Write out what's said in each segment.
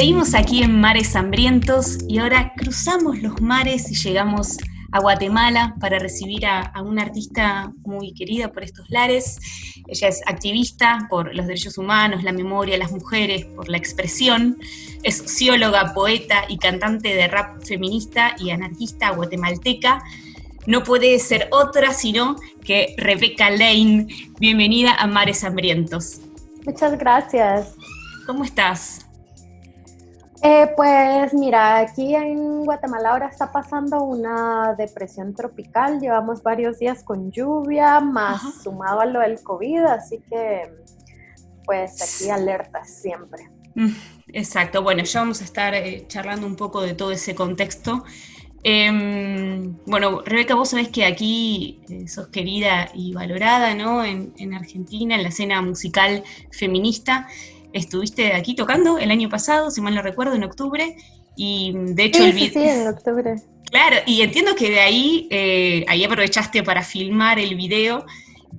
Seguimos aquí en Mares Hambrientos y ahora cruzamos los mares y llegamos a Guatemala para recibir a, una artista muy querida por estos lares. Ella es activista por los derechos humanos, la memoria, las mujeres, por la expresión. Es socióloga, poeta y cantante de rap feminista y anarquista guatemalteca. No puede ser otra sino que Rebeca Lane. Bienvenida a Mares Hambrientos. Muchas gracias. ¿Cómo estás? Eh, pues mira, aquí en Guatemala ahora está pasando una depresión tropical, llevamos varios días con lluvia, más sumado a lo del COVID, así que pues aquí alertas siempre. Mm, exacto, bueno, ya vamos a estar eh, charlando un poco de todo ese contexto. Em, bueno, Rebeca, vos sabés que aquí eh, sos querida y valorada, ¿no? En, en Argentina, en la escena musical feminista estuviste aquí tocando el año pasado, si mal no recuerdo, en octubre, y de hecho el video... Sí, en octubre. Claro, y entiendo que de ahí, eh, ahí aprovechaste para filmar el video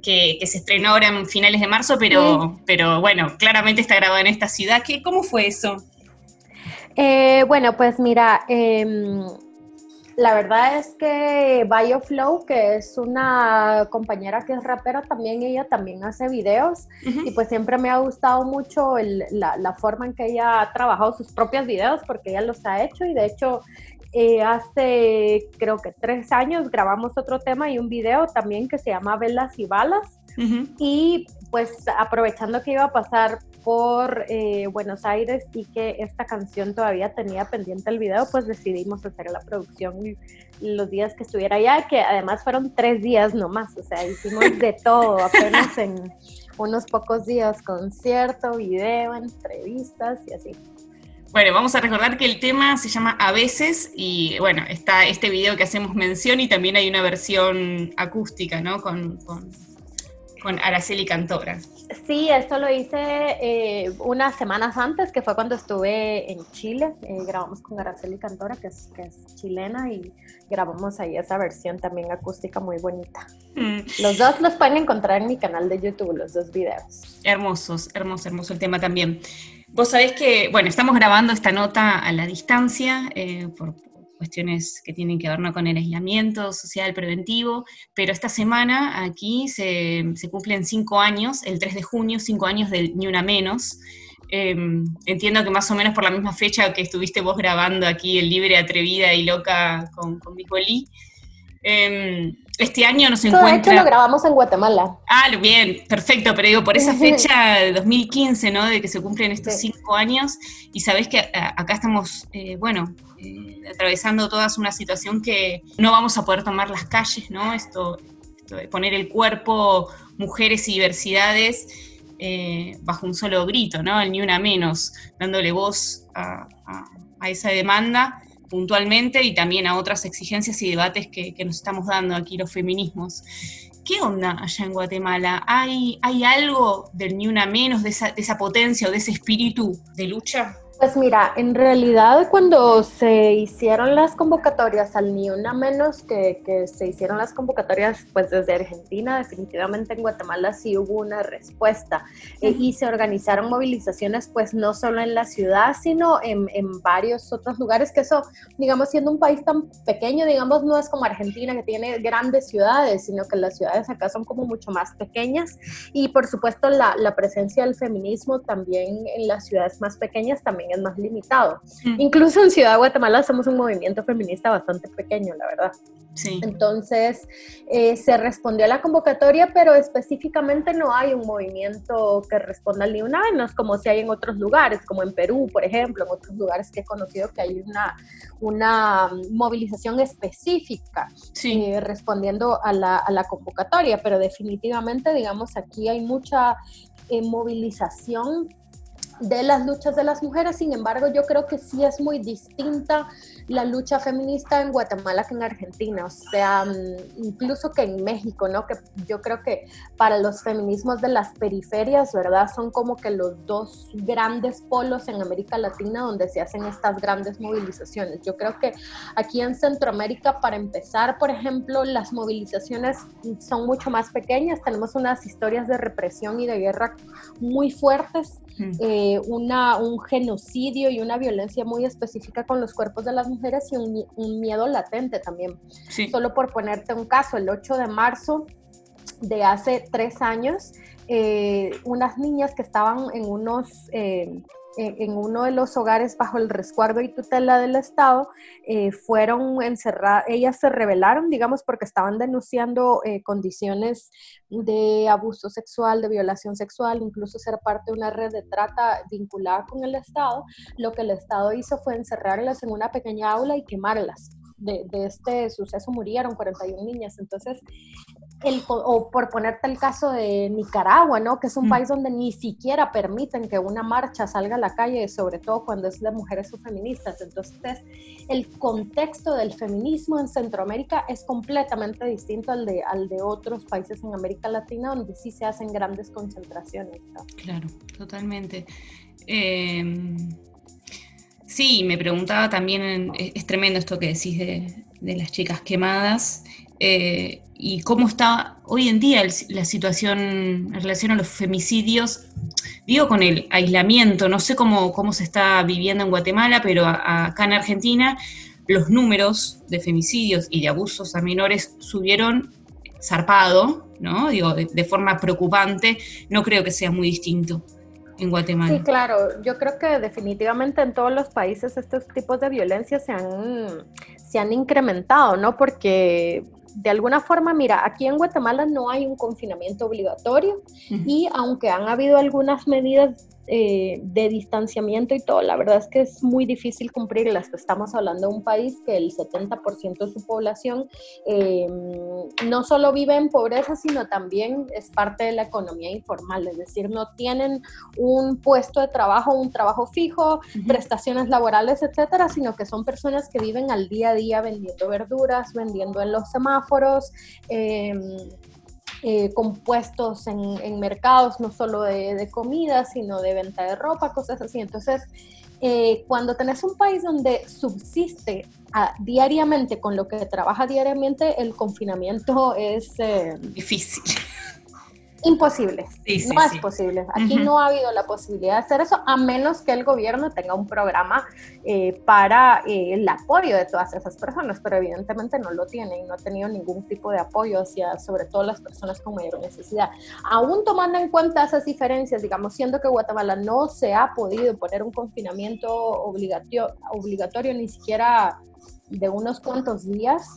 que, se estrenó ahora en finales de marzo, pero, pero bueno, claramente está grabado en esta ciudad. ¿Qué, ¿Cómo fue eso? Eh, bueno, pues mira, eh, la verdad es que BioFlow, que es una compañera que es rapera, también ella también hace videos y pues siempre me ha gustado mucho la, forma en que ella ha trabajado sus propios videos porque ella los ha hecho y de hecho eh, hace creo que tres años grabamos otro tema y un video también que se llama Velas y Balas. Y pues aprovechando que iba a pasar por eh, Buenos Aires y que esta canción todavía tenía pendiente el video, pues decidimos hacer la producción los días que estuviera allá, que además fueron tres días nomás, o sea, hicimos de todo, apenas en unos pocos días, concierto, video, entrevistas y así. Bueno, vamos a recordar que el tema se llama A veces y bueno, está este video que hacemos mención y también hay una versión acústica, ¿no? Con, con, con Araceli Cantora. Sí, eso lo hice eh, unas semanas antes, que fue cuando estuve en Chile. Eh, grabamos con Araceli Cantora, que es, que es chilena, y grabamos ahí esa versión también acústica muy bonita. Mm. Los dos los pueden encontrar en mi canal de YouTube, los dos videos. Hermosos, hermoso, hermoso el tema también. Vos sabés que, bueno, estamos grabando esta nota a la distancia eh, por, cuestiones que tienen que ver ¿no? con el aislamiento social preventivo, pero esta semana aquí se, cumplen cinco años, el 3 de junio, cinco años del Ni Una Menos. Em, entiendo que más o menos por la misma fecha que estuviste vos grabando aquí el Libre, Atrevida y Loca con, con. Em, este año nos encuentra... De hecho lo grabamos en Guatemala. Ah, bien, perfecto, pero digo, por esa fecha de 2015, ¿no? De que se cumplen estos cinco años, y sabés que acá estamos, eh, bueno, eh, atravesando todas una situación que no vamos a poder tomar las calles, ¿no? Esto, de poner el cuerpo, mujeres y diversidades eh, bajo un solo grito, ¿no? El ni una menos, dándole voz a, esa demanda puntualmente y también a otras exigencias y debates que, nos estamos dando aquí los feminismos. ¿Qué onda allá en Guatemala? ¿Hay, hay algo del ni una menos, de esa, de esa potencia o de ese espíritu de lucha? Pues mira, en realidad cuando se hicieron las convocatorias al Ni Una Menos, que, que, se hicieron las convocatorias pues desde Argentina, definitivamente en Guatemala sí hubo una respuesta eh, y se organizaron movilizaciones pues no solo en la ciudad, sino en, en, varios otros lugares, que eso, digamos, siendo un país tan pequeño, digamos, no es como Argentina que tiene grandes ciudades, sino que las ciudades acá son como mucho más pequeñas. Y por supuesto la, la presencia del feminismo también en las ciudades más pequeñas también es más limitado. Mm. Incluso en Ciudad de Guatemala somos un movimiento feminista bastante pequeño, la verdad. Sí. Entonces, eh, se respondió a la convocatoria, pero específicamente no hay un movimiento que responda al una menos, como si hay en otros lugares, como en Perú, por ejemplo, en otros lugares que he conocido que hay una, una movilización específica sí. Eh, respondiendo a la, a la, convocatoria, pero definitivamente, digamos, aquí hay mucha eh, movilización de las luchas de las mujeres, sin embargo yo creo que sí es muy distinta la lucha feminista en Guatemala que en Argentina, o sea, mm, incluso que en México, ¿no? Que yo creo que para los feminismos de las periferias, ¿verdad? Son como que los dos grandes polos en América Latina donde se hacen estas grandes movilizaciones. Yo creo que aquí en Centroamérica, para empezar, por ejemplo, las movilizaciones son mucho más pequeñas, tenemos unas historias de represión y de guerra muy fuertes, eh, una, un genocidio y una violencia muy específica con los cuerpos de las mujeres y un, miedo latente también. Solo por ponerte un caso, el 8 de marzo de hace tres años, eh, unas niñas que estaban en unos... Eh, en uno de los hogares bajo el resguardo y tutela del Estado, eh, fueron encerradas, ellas se rebelaron, digamos, porque estaban denunciando eh, condiciones de abuso sexual, de violación sexual, incluso ser parte de una red de trata vinculada con el Estado. Lo que el Estado hizo fue encerrarlas en una pequeña aula y quemarlas. De, de, este suceso murieron 41 niñas. Entonces, o por ponerte el caso de Nicaragua, ¿no? Que es un mm. país donde ni siquiera permiten que una marcha salga a la calle, sobre todo cuando es de mujeres o feministas. Entonces, el contexto del feminismo en Centroamérica es completamente distinto al de, al de otros países en América Latina, donde sí se hacen grandes concentraciones. Claro, totalmente. Em, sí, me preguntaba también, es, tremendo esto que decís de, de las chicas quemadas. Eh, y cómo está hoy en día la situación en relación a los femicidios, digo con el aislamiento, no sé cómo, cómo se está viviendo en Guatemala, pero acá en Argentina los números de femicidios y de abusos a menores subieron zarpado, ¿no? Digo, de, forma preocupante, no creo que sea muy distinto en Guatemala. Sí, claro, yo creo que definitivamente en todos los países estos tipos de violencia se han, se han incrementado, ¿no? Porque de alguna forma, mira, aquí en Guatemala no hay un confinamiento obligatorio y aunque han habido algunas medidas eh, de distanciamiento y todo, la verdad es que es muy difícil cumplirlas. Estamos hablando de un país que el 70% de su población eh, no solo vive en pobreza, sino también es parte de la economía informal, es decir, no tienen un puesto de trabajo, un trabajo fijo, prestaciones laborales, etcétera, sino que son personas que viven al día a día vendiendo verduras, vendiendo en los semáforos. Eh, eh, compuestos en, mercados, no solo de, comida, sino de venta de ropa, cosas así. Entonces, eh, cuando tenés un país donde subsiste diariamente con lo que trabaja diariamente, el confinamiento es... Eh, Difícil. Imposible, no es posible. Aquí no ha habido la posibilidad de hacer eso, a menos que el gobierno tenga un programa eh, para eh, el apoyo de todas esas personas, pero evidentemente no lo tiene y no ha tenido ningún tipo de apoyo hacia, sobre todo las personas con mayor necesidad. Aún tomando en cuenta esas diferencias, digamos, siendo que Guatemala no se ha podido poner un confinamiento obligatorio, obligatorio ni siquiera de unos cuantos días,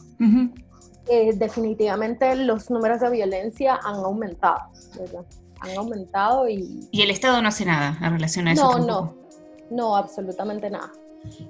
eh, definitivamente los números de violencia han aumentado, Han aumentado y... Y el Estado no hace nada en relación a eso. No, no, no, absolutamente nada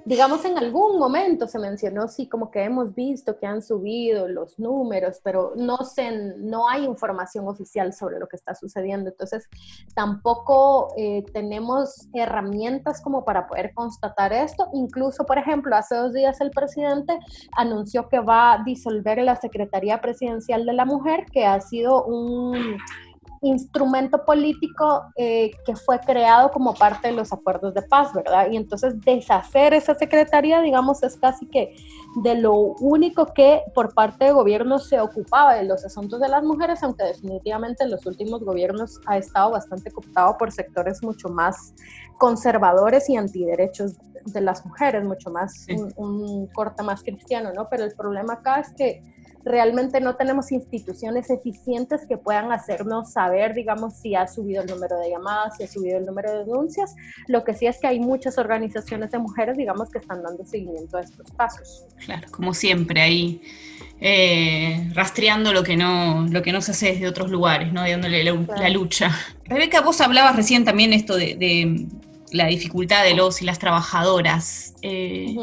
digamos, en algún momento se mencionó, sí, como que hemos visto que han subido los números, pero no, sé, no hay información oficial sobre lo que está sucediendo. Entonces, tampoco eh, tenemos herramientas como para poder constatar esto. Incluso, por ejemplo, hace dos días el presidente anunció que va a disolver la Secretaría Presidencial de la Mujer, que ha sido un instrumento político eh, que fue creado como parte de los acuerdos de paz, ¿verdad? Y entonces deshacer esa secretaría, digamos, es casi que de lo único que por parte de gobierno se ocupaba de los asuntos de las mujeres, aunque definitivamente en los últimos gobiernos ha estado bastante ocupado por sectores mucho más conservadores y antiderechos de las mujeres, mucho más, un, un corte más cristiano, ¿no? Pero el problema acá es que realmente no tenemos instituciones eficientes que puedan hacernos saber, digamos, si ha subido el número de llamadas, si ha subido el número de denuncias. Lo que sí es que hay muchas organizaciones de mujeres, digamos, que están dando seguimiento a estos casos. Claro, como siempre, ahí eh, rastreando lo que, no, lo que no se hace desde otros lugares, ¿no? dándole la, lucha. Rebeca, vos hablabas recién también esto de, la dificultad de los y las trabajadoras. Eh,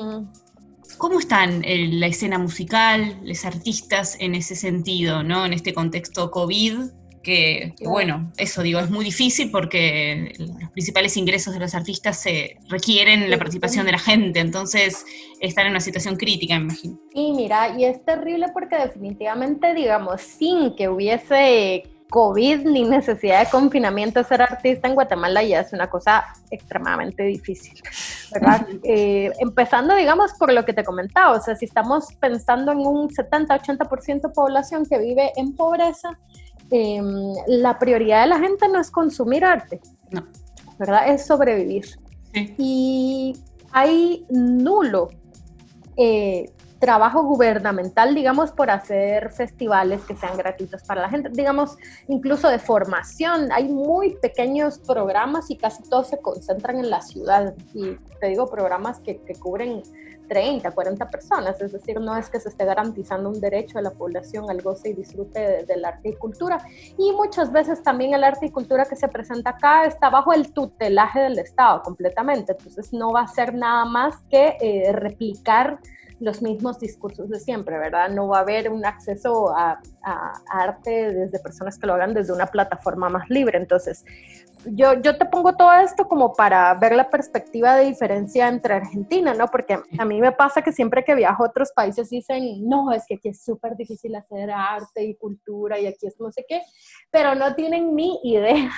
¿Cómo están eh, la escena musical, los artistas en ese sentido, ¿no? en este contexto COVID? que, bueno, eso digo, es muy difícil porque los principales ingresos de los artistas se requieren la participación de la gente, entonces están en una situación crítica, me imagino. Y mira, y es terrible porque definitivamente, digamos, sin que hubiese COVID ni necesidad de confinamiento, ser artista en Guatemala ya es una cosa extremadamente difícil, ¿verdad? Eh, empezando, digamos, por lo que te comentaba, o sea, si estamos pensando en un 70-80% de población que vive en pobreza, Em, la prioridad de la gente no es consumir arte, no. ¿verdad? Es sobrevivir. Y hay nulo eh, trabajo gubernamental, digamos, por hacer festivales que sean gratuitos para la gente, digamos, incluso de formación. Hay muy pequeños programas y casi todos se concentran en la ciudad. Y te digo, programas que, cubren 30, 40 personas, es decir, no es que se esté garantizando un derecho de la población al goce y disfrute de, la arte y cultura. Y muchas veces también el arte y cultura que se presenta acá está bajo el tutelaje del Estado completamente, entonces no va a ser nada más que eh, replicar los mismos discursos de siempre, ¿verdad? No va a haber un acceso a, arte desde personas que lo hagan desde una plataforma más libre. Entonces, yo, yo te pongo todo esto como para ver la perspectiva de diferencia entre Argentina, ¿no? Porque a mí me pasa que siempre que viajo a otros países dicen, no, es que aquí es súper difícil hacer arte y cultura y aquí es no sé qué, pero no tienen ni idea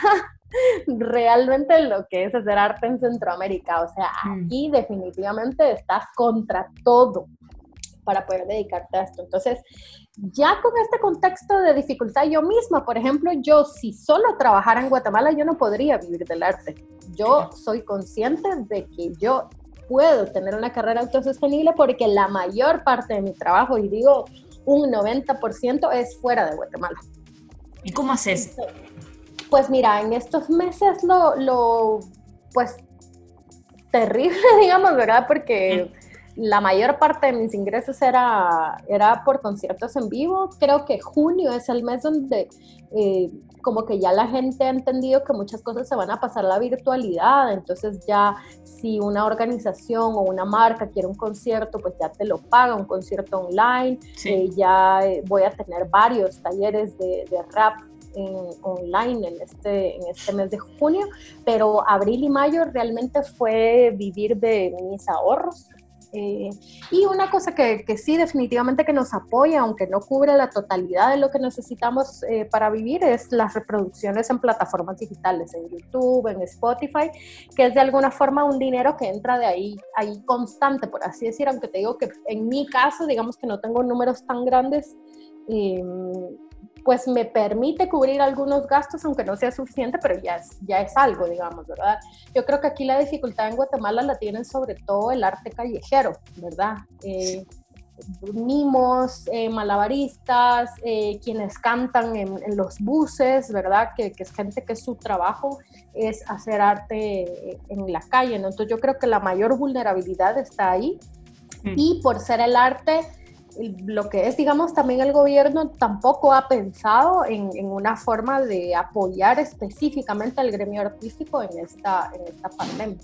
realmente lo que es hacer arte en Centroamérica. O sea, mm. aquí definitivamente estás contra todo para poder dedicarte a esto. Entonces, ya con este contexto de dificultad, yo misma, por ejemplo, yo si solo trabajara en Guatemala, yo no podría vivir del arte. Yo soy consciente de que yo puedo tener una carrera autosostenible porque la mayor parte de mi trabajo, y digo un 90%, es fuera de Guatemala. ¿Y cómo haces? Pues mira, en estos meses lo, lo pues, terrible, digamos, ¿verdad? Porque la mayor parte de mis ingresos era, era por conciertos en vivo. Creo que junio es el mes donde eh, como que ya la gente ha entendido que muchas cosas se van a pasar a la virtualidad, entonces ya si una organización o una marca quiere un concierto, pues ya te lo paga, un concierto online, eh, ya eh, voy a tener varios talleres de, de rap online en este, en este mes de junio, pero abril y mayo realmente fue vivir de mis ahorros. Eh, y una cosa que, que, sí definitivamente que nos apoya, aunque no cubre la totalidad de lo que necesitamos eh, para vivir, es las reproducciones en plataformas digitales, en YouTube, en Spotify, que es de alguna forma un dinero que entra de ahí, ahí constante, por así decir, aunque te digo que en mi caso, digamos que no tengo números tan grandes. Eh, pues me permite cubrir algunos gastos, aunque no sea suficiente, pero ya es, ya es algo, digamos, ¿verdad? Yo creo que aquí la dificultad en Guatemala la tienen sobre todo el arte callejero, ¿verdad? Eh, mimos, eh, malabaristas, eh, quienes cantan en, los buses, ¿verdad? Que, que, es gente que su trabajo es hacer arte en la calle, ¿no? Entonces yo creo que la mayor vulnerabilidad está ahí. Mm. Y por ser el arte lo que es, digamos, también el gobierno tampoco ha pensado en, una forma de apoyar específicamente al gremio artístico en esta, en esta pandemia.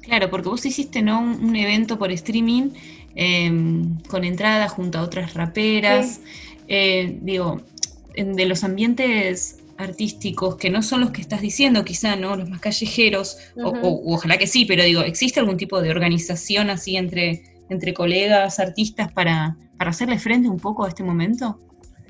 Claro, porque vos hiciste ¿no? un, evento por streaming em, con entrada junto a otras raperas. Eh, digo, de los ambientes artísticos que no son los que estás diciendo, quizá, ¿no? Los más callejeros, o, ojalá que sí, pero digo, ¿existe algún tipo de organización así entre, entre colegas, artistas para, para hacerle frente un poco a este momento?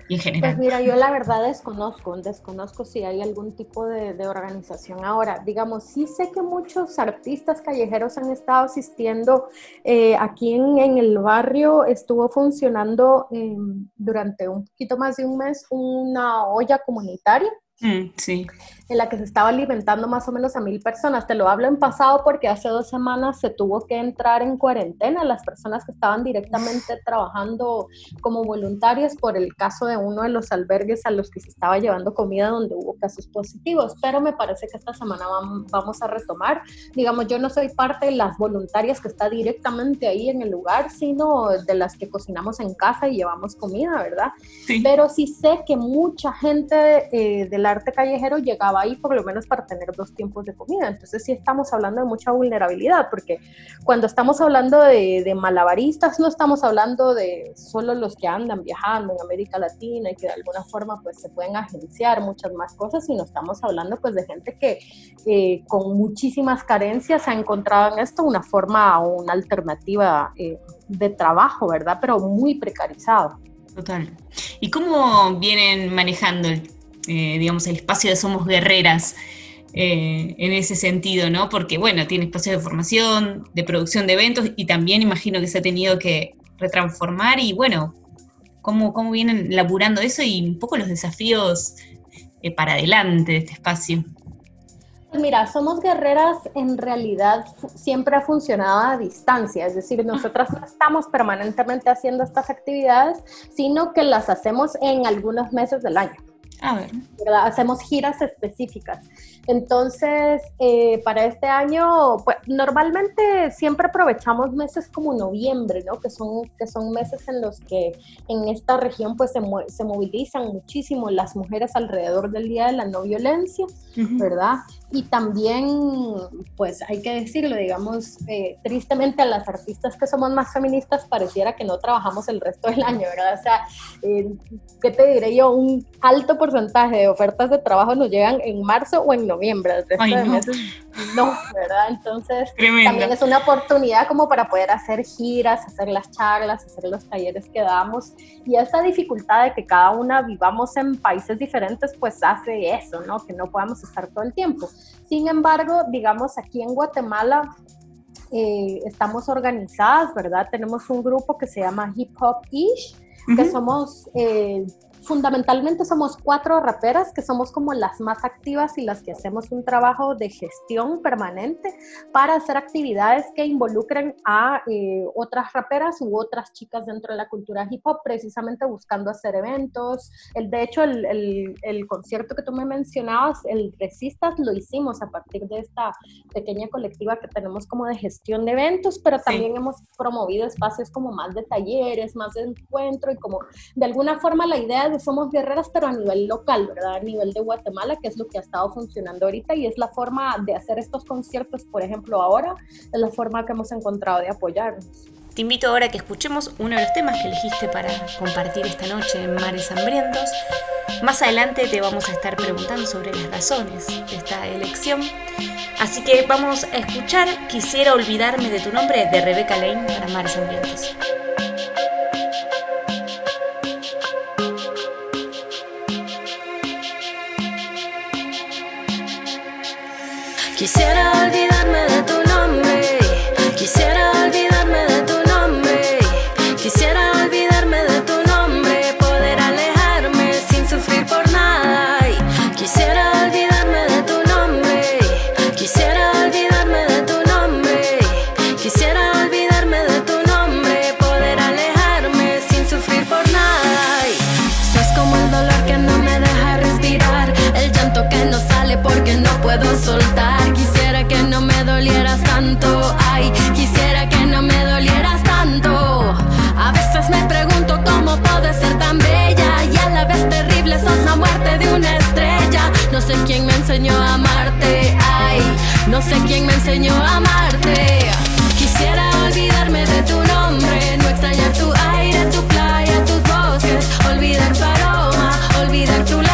Y en general. Pues mira, yo la verdad desconozco, desconozco si hay algún tipo de, organización ahora. Digamos, sí sé que muchos artistas callejeros han estado asistiendo. Eh, aquí en, el barrio estuvo funcionando em, durante un poquito más de un mes una olla comunitaria. Mm, sí en la que se estaba alimentando más o menos a mil personas. Te lo hablo en pasado porque hace dos semanas se tuvo que entrar en cuarentena las personas que estaban directamente trabajando como voluntarias por el caso de uno de los albergues a los que se estaba llevando comida donde hubo casos positivos. Pero me parece que esta semana vamos a retomar. Digamos, yo no soy parte de las voluntarias que está directamente ahí en el lugar, sino de las que cocinamos en casa y llevamos comida, ¿verdad? Sí. Pero sí sé que mucha gente eh, del el arte callejero llegaba ahí por lo menos para tener dos tiempos de comida. Entonces sí estamos hablando de mucha vulnerabilidad, porque cuando estamos hablando de, de malabaristas, no estamos hablando de solo los que andan viajando en América Latina y que de alguna forma pues se pueden agenciar muchas más cosas, sino estamos hablando pues de gente que eh, con muchísimas carencias ha encontrado en esto una forma o una alternativa eh, de trabajo, ¿verdad? Pero muy precarizado. Total. ¿Y cómo vienen manejando, el, eh, digamos, el espacio de Somos Guerreras? en ese sentido, ¿no? Porque, bueno, tiene espacios de formación, de producción de eventos y también imagino que se ha tenido que retransformar y, bueno, cómo, cómo vienen laburando eso y un poco los desafíos para adelante de este espacio. Mira, Somos Guerreras en realidad siempre ha funcionado a distancia, es decir, nosotras no estamos permanentemente haciendo estas actividades, sino que las hacemos en algunos meses del año. A ver. Hacemos giras específicas. Entonces, eh, para este año, pues normalmente siempre aprovechamos meses como noviembre, ¿no? Que son, que son meses en los que en esta región pues se, se movilizan muchísimo las mujeres alrededor del Día de la No Violencia, ¿verdad? Y también, pues hay que decirlo, digamos, eh, tristemente a las artistas que somos más feministas pareciera que no trabajamos el resto del año, ¿verdad? O sea, eh, ¿qué te diré yo? Un alto porcentaje de ofertas de trabajo nos llegan en marzo o en noviembre el resto de meses no, ¿verdad? Entonces también es una oportunidad como para poder hacer giras, hacer las charlas, hacer los talleres que damos y esta dificultad de que cada una vivamos en países diferentes pues hace eso, ¿no? Que no podamos estar todo el tiempo. Sin embargo, digamos aquí en Guatemala eh, estamos organizadas, ¿verdad? Tenemos un grupo que se llama Hip Hop Ish, que somos eh, fundamentalmente somos cuatro raperas que somos como las más activas y las que hacemos un trabajo de gestión permanente para hacer actividades que involucren a eh, otras raperas u otras chicas dentro de la cultura hip hop, precisamente buscando hacer eventos. El, de hecho, el, el, concierto que tú me mencionabas, el Resistas, lo hicimos a partir de esta pequeña colectiva que tenemos como de gestión de eventos, pero también hemos promovido espacios como más de talleres, más de encuentro y como de alguna forma la idea de somos guerreras, pero a nivel local, ¿verdad? A nivel de Guatemala, que es lo que ha estado funcionando ahorita y es la forma de hacer estos conciertos, por ejemplo, ahora, es la forma que hemos encontrado de apoyarnos. Te invito ahora a que escuchemos uno de los temas que elegiste para compartir esta noche en Mares Hambrientos. Más adelante te vamos a estar preguntando sobre las razones de esta elección. Así que vamos a escuchar Quisiera olvidarme de tu nombre de Rebeca Lane para Mares Hambrientos. Quisiera olvidarme enseñó a amarte. Ay, no sé quién me enseñó a amarte. Quisiera olvidarme de tu nombre, no extrañar tu aire, tu playa, tus bosques, olvidar tu aroma, olvidar tu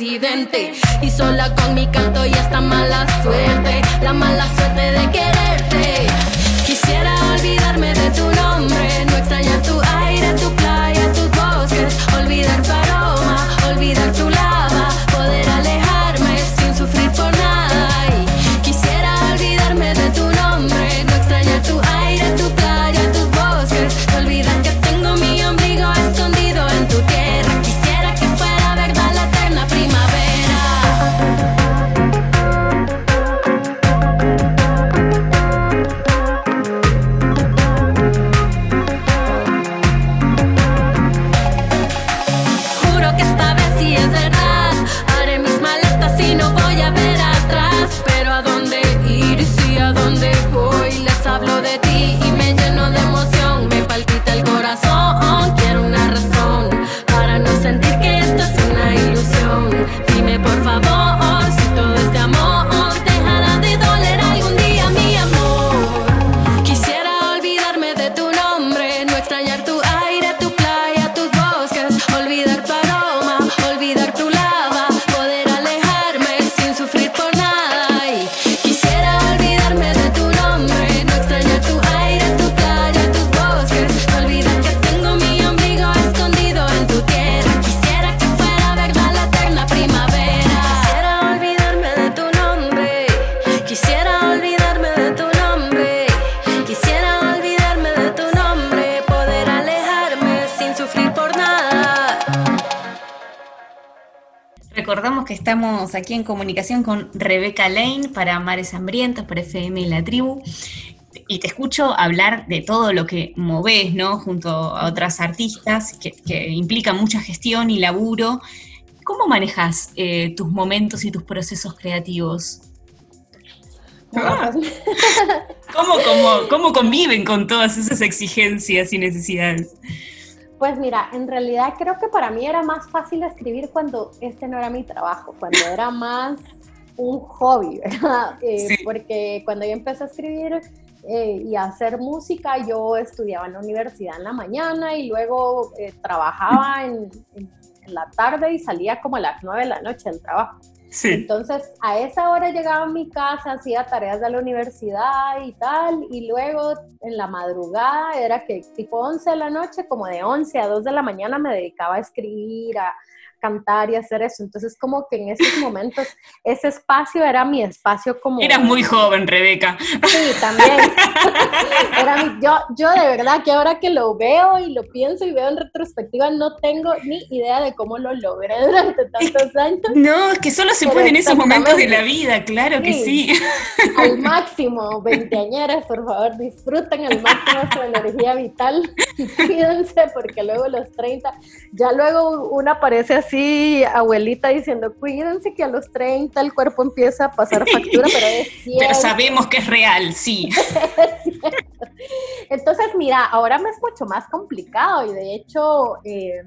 Y sola con mi canto y esta mala suerte la mala suerte de quererte. Quisiera olvidarme de tu nombre, no extrañar tu estamos aquí en comunicación con Rebeca Lane para Mares Hambrientos, para FM y la Tribu. Y te escucho hablar de todo lo que movés, ¿no? Junto a otras artistas, que, implica mucha gestión y laburo. ¿Cómo manejas eh, tus momentos y tus procesos creativos? Ah. ¿Cómo, cómo, ¿Cómo conviven con todas esas exigencias y necesidades? Pues mira, en realidad creo que para mí era más fácil escribir cuando este no era mi trabajo, cuando era más un hobby, ¿verdad? Eh, porque cuando yo empecé a escribir eh, y a hacer música, yo estudiaba en la universidad en la mañana y luego eh, trabajaba en, en, la tarde y salía como a las nueve de la noche del trabajo. Entonces, a esa hora llegaba a mi casa, hacía tareas de la universidad y tal, y luego en la madrugada era que tipo 11 de la noche, como de 11 a 2 de la mañana me dedicaba a escribir, a, cantar y hacer eso. Entonces, como que en esos momentos, ese espacio era mi espacio como... Eras muy joven, Rebeca. Sí, también. era yo, yo de verdad que ahora que lo veo y lo pienso y veo en retrospectiva, no tengo ni idea de cómo lo logré durante tantos años. No, es que solo se puede en esos momentos de la vida, claro que sí. Al máximo, veinteañeras, por favor, disfruten al máximo su energía vital y cuídense porque luego los 30, ya luego una aparece así abuelita diciendo, cuídense que a los 30 el cuerpo empieza a pasar factura, pero es cierto. Pero sabemos que es real, sí. Entonces, mira, ahora me es mucho más complicado y de hecho... Eh,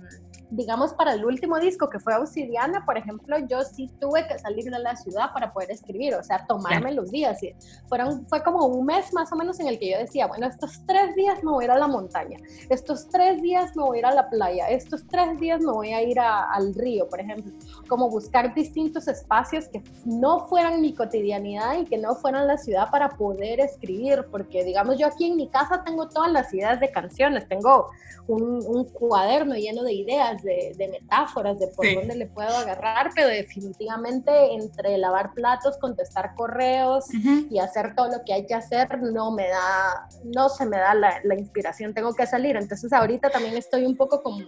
digamos, para el último disco que fue Obsidiana, por ejemplo, yo sí tuve que salir de la ciudad para poder escribir, o sea, tomarme los días. Y fueron, fue como un mes más o menos en el que yo decía, bueno, estos tres días me voy a ir a la montaña, estos tres días me voy a ir a la playa, estos tres días me voy a ir al río, por ejemplo. Como buscar distintos espacios que no fueran mi cotidianidad y que no fueran la ciudad para poder escribir, porque digamos, yo aquí en mi casa tengo todas las ideas de canciones, tengo un, un cuaderno lleno de ideas de, metáforas, de por dónde le puedo agarrar, pero definitivamente entre lavar platos, contestar correos y hacer todo lo que hay que hacer, no me da, no se me da la, la inspiración, tengo que salir. Entonces ahorita también estoy un poco como,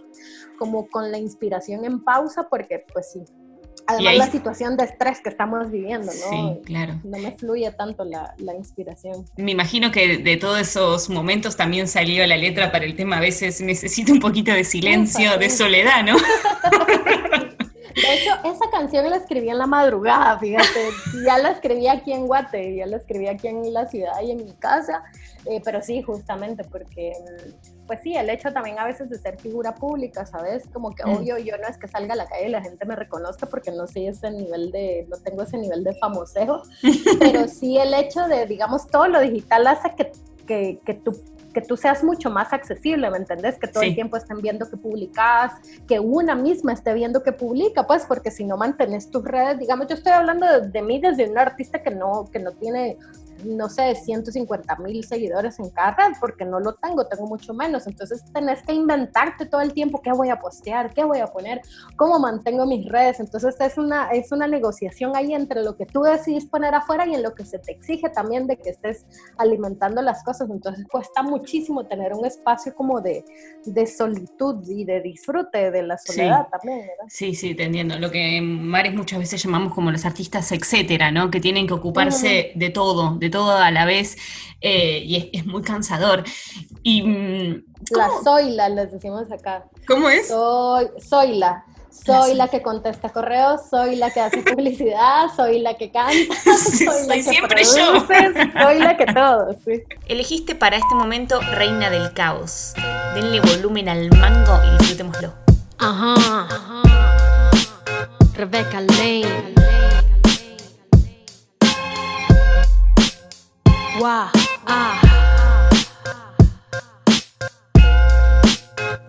como con la inspiración en pausa porque pues sí, Además, la situación de estrés que estamos viviendo, ¿no? Sí, claro. No me fluye tanto la, la, inspiración. Me imagino que de todos esos momentos también salió la letra para el tema a veces necesito un poquito de silencio, de soledad, ¿no? De hecho, esa canción la escribí en la madrugada, fíjate. Ya la escribí aquí en Guate, ya la escribí aquí en la ciudad y en mi casa. Eh, pero sí, justamente porque, pues sí, el hecho también a veces de ser figura pública, ¿sabes? Como que mm. obvio yo no es que salga a la calle y la gente me reconozca porque no sé ese nivel de, no tengo ese nivel de famosejo, pero sí el hecho de, digamos, todo lo digital hace que, que, que tu que tú seas mucho más accesible, ¿me entendés? Que todo el tiempo estén viendo que publicas, que una misma esté viendo que publica, pues, porque si no mantienes tus redes, digamos, yo estoy hablando de, de mí desde un artista que no, que no tiene no sé, 150 mil seguidores en cada red, porque no lo tengo, tengo mucho menos. Entonces tenés que inventarte todo el tiempo qué voy a postear, qué voy a poner, cómo mantengo mis redes. Entonces es una, es una negociación ahí entre lo que tú decidís poner afuera y en lo que se te exige también de que estés alimentando las cosas. Entonces cuesta muchísimo tener un espacio como de, de solitud y de disfrute de la soledad también. ¿verdad? Sí, sí, te entiendo. Lo que Mares muchas veces llamamos como los artistas etcétera, ¿no? Que tienen que ocuparse de todo, de todo a la vez eh, y es, muy cansador. Y, mm, la Zoila, les decimos acá. ¿Cómo es? Soy, Zoila. Soy la que contesta correos, soy la que hace publicidad, soy la que canta, soy, la que siempre yo. Soy la que todo. Elegiste para este momento Reina del Caos. Denle volumen al mango y disfrutémoslo. Ajá. Ajá. Rebecca Ah.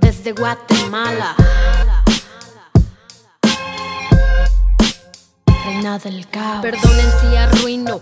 Desde Guatemala. Reina del caos. Perdonen si arruino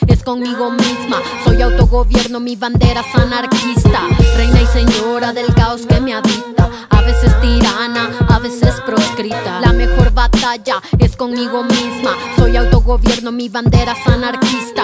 es conmigo misma. Soy autogobierno, mi bandera es anarquista. Reina y señora del caos que me habita. A veces tirana, a veces proscrita. La mejor batalla es conmigo misma. Soy autogobierno, mi bandera es anarquista.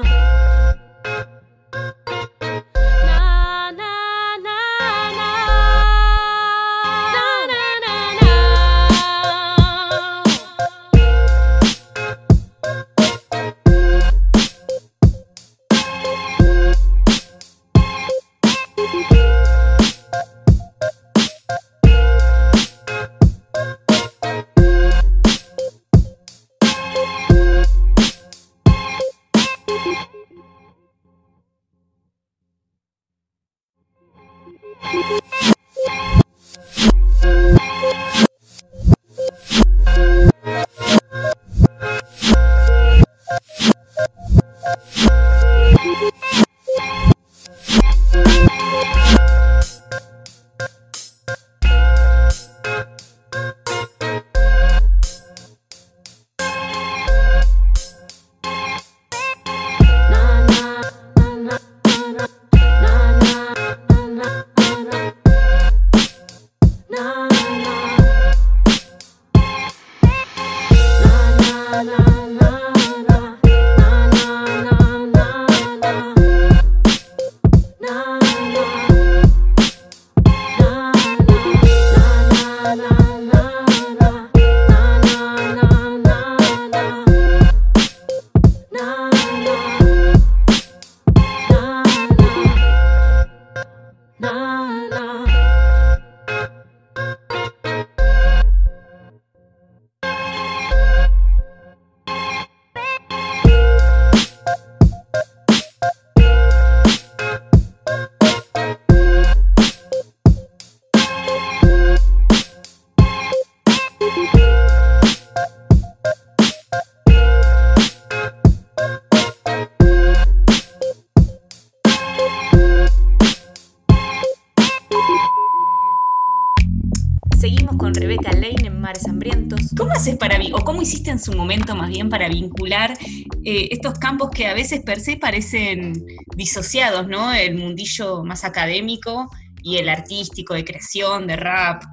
vincular eh, estos campos que a veces per se parecen disociados, ¿no? El mundillo más académico y el artístico, de creación, de rap.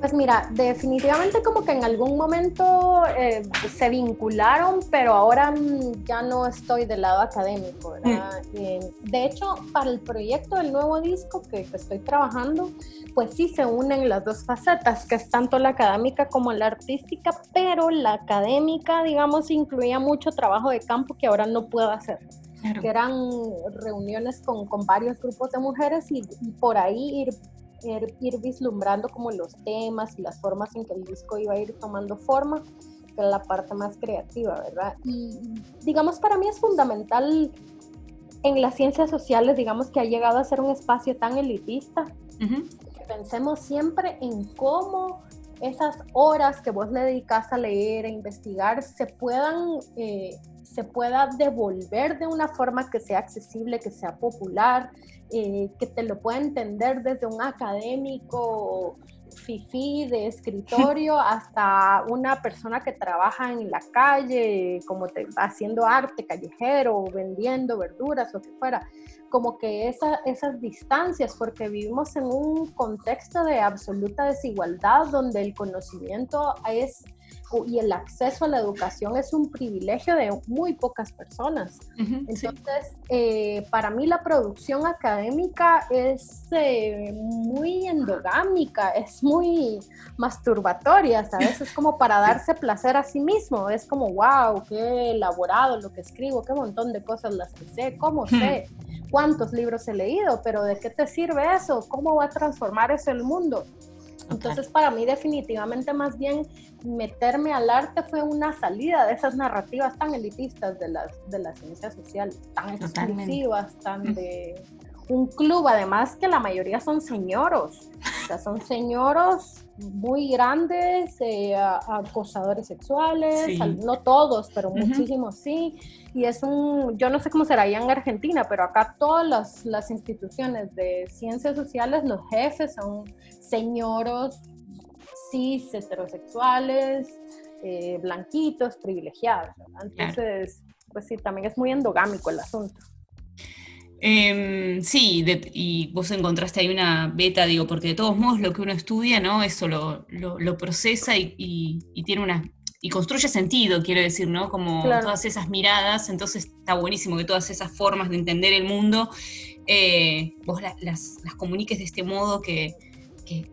Pues mira, definitivamente como que en algún momento eh, se vincularon, pero ahora ya no estoy del lado académico, ¿verdad? Mm. Eh, de hecho, para el proyecto del nuevo disco que, que, estoy trabajando, pues sí se unen las dos facetas, que es tanto la académica como la artística, pero la académica, digamos, incluía mucho trabajo de campo que ahora no puedo hacer. que eran reuniones con, con, varios grupos de mujeres y, y por ahí ir ir, vislumbrando como los temas y las formas en que el disco iba a ir tomando forma, que la parte más creativa, ¿verdad? Y digamos, para mí es fundamental en las ciencias sociales, digamos que ha llegado a ser un espacio tan elitista, que pensemos siempre en cómo esas horas que vos le dedicas a leer, a investigar, se puedan, eh, se pueda devolver de una forma que sea accesible, que sea popular, eh, que te lo pueda entender desde un académico fifi de escritorio hasta una persona que trabaja en la calle, como te, haciendo arte callejero, vendiendo verduras o que fuera, como que esa, esas distancias, porque vivimos en un contexto de absoluta desigualdad donde el conocimiento es y el acceso a la educación es un privilegio de muy pocas personas. Entonces, eh, para mí la producción académica es eh, muy endogámica, es muy masturbatoria, ¿sabes? Es como para darse placer a sí mismo, es como, wow, qué elaborado lo que escribo, qué montón de cosas las que sé, cómo sé, cuántos libros he leído, pero ¿de qué te sirve eso? ¿Cómo va a transformar eso el mundo? Entonces, para mí definitivamente más bien meterme al arte fue una salida de esas narrativas tan elitistas de las, de la ciencia social, tan exclusivas, tan de un club, además que la mayoría son señoros, o sea, son señoros muy grandes, eh, acosadores sexuales, no todos, pero muchísimos sí, y es un, yo no sé cómo será allá en Argentina, pero acá todas las, las instituciones de ciencias sociales, los jefes son señoros cis, heterosexuales, eh, blanquitos, privilegiados. Entonces, pues sí, también es muy endogámico el asunto. Em, sí, y vos encontraste ahí una beta, digo, porque de todos modos lo que uno estudia, ¿no? Eso lo, lo, procesa y, tiene una. y construye sentido, quiero decir, ¿no? Como todas esas miradas, entonces está buenísimo que todas esas formas de entender el mundo eh, vos las, las, comuniques de este modo que,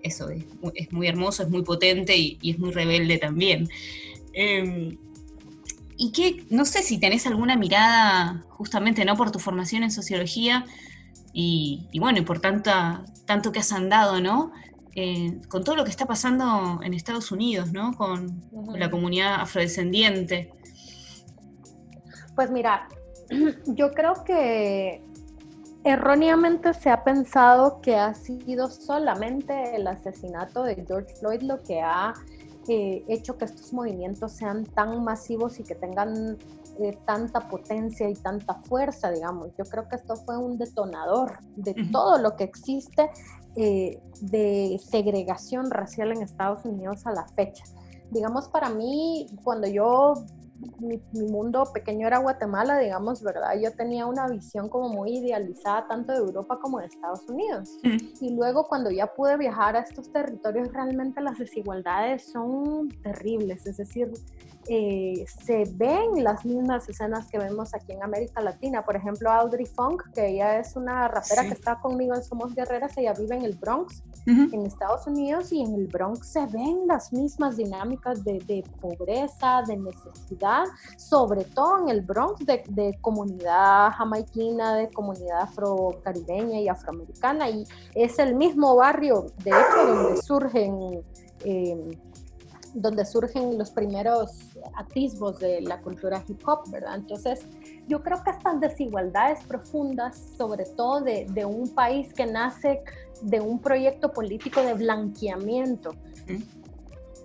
eso es, muy hermoso, es muy potente y, es muy rebelde también. Em, y que, no sé si tenés alguna mirada, justamente, ¿no? Por tu formación en sociología y, bueno, y por tanta, tanto que has andado, ¿no? Eh, con todo lo que está pasando en Estados Unidos, ¿no? Con, con la comunidad afrodescendiente. Pues mira, yo creo que erróneamente se ha pensado que ha sido solamente el asesinato de George Floyd lo que ha eh, hecho que estos movimientos sean tan masivos y que tengan eh, tanta potencia y tanta fuerza, digamos. Yo creo que esto fue un detonador de todo lo que existe eh, de segregación racial en Estados Unidos a la fecha. Digamos, para mí, cuando yo mi, mundo pequeño era Guatemala, digamos, ¿verdad? Yo tenía una visión como muy idealizada tanto de Europa como de Estados Unidos. Y luego cuando ya pude viajar a estos territorios, realmente las desigualdades son terribles. Es decir, eh, se ven las mismas escenas que vemos aquí en América Latina. Por ejemplo, Audrey Funk, que ella es una rapera que está conmigo en Somos Guerreras, ella vive en el Bronx, en Estados Unidos, y en el Bronx se ven las mismas dinámicas de, de pobreza, de necesidad, sobre todo en el Bronx de, de comunidad jamaiquina, de comunidad afrocaribeña y afroamericana, y es el mismo barrio, de hecho, donde surgen... Eh, donde surgen los primeros atisbos de la cultura hip hop, ¿verdad? Entonces, yo creo que estas desigualdades profundas, sobre todo de, de un país que nace de un proyecto político de blanqueamiento,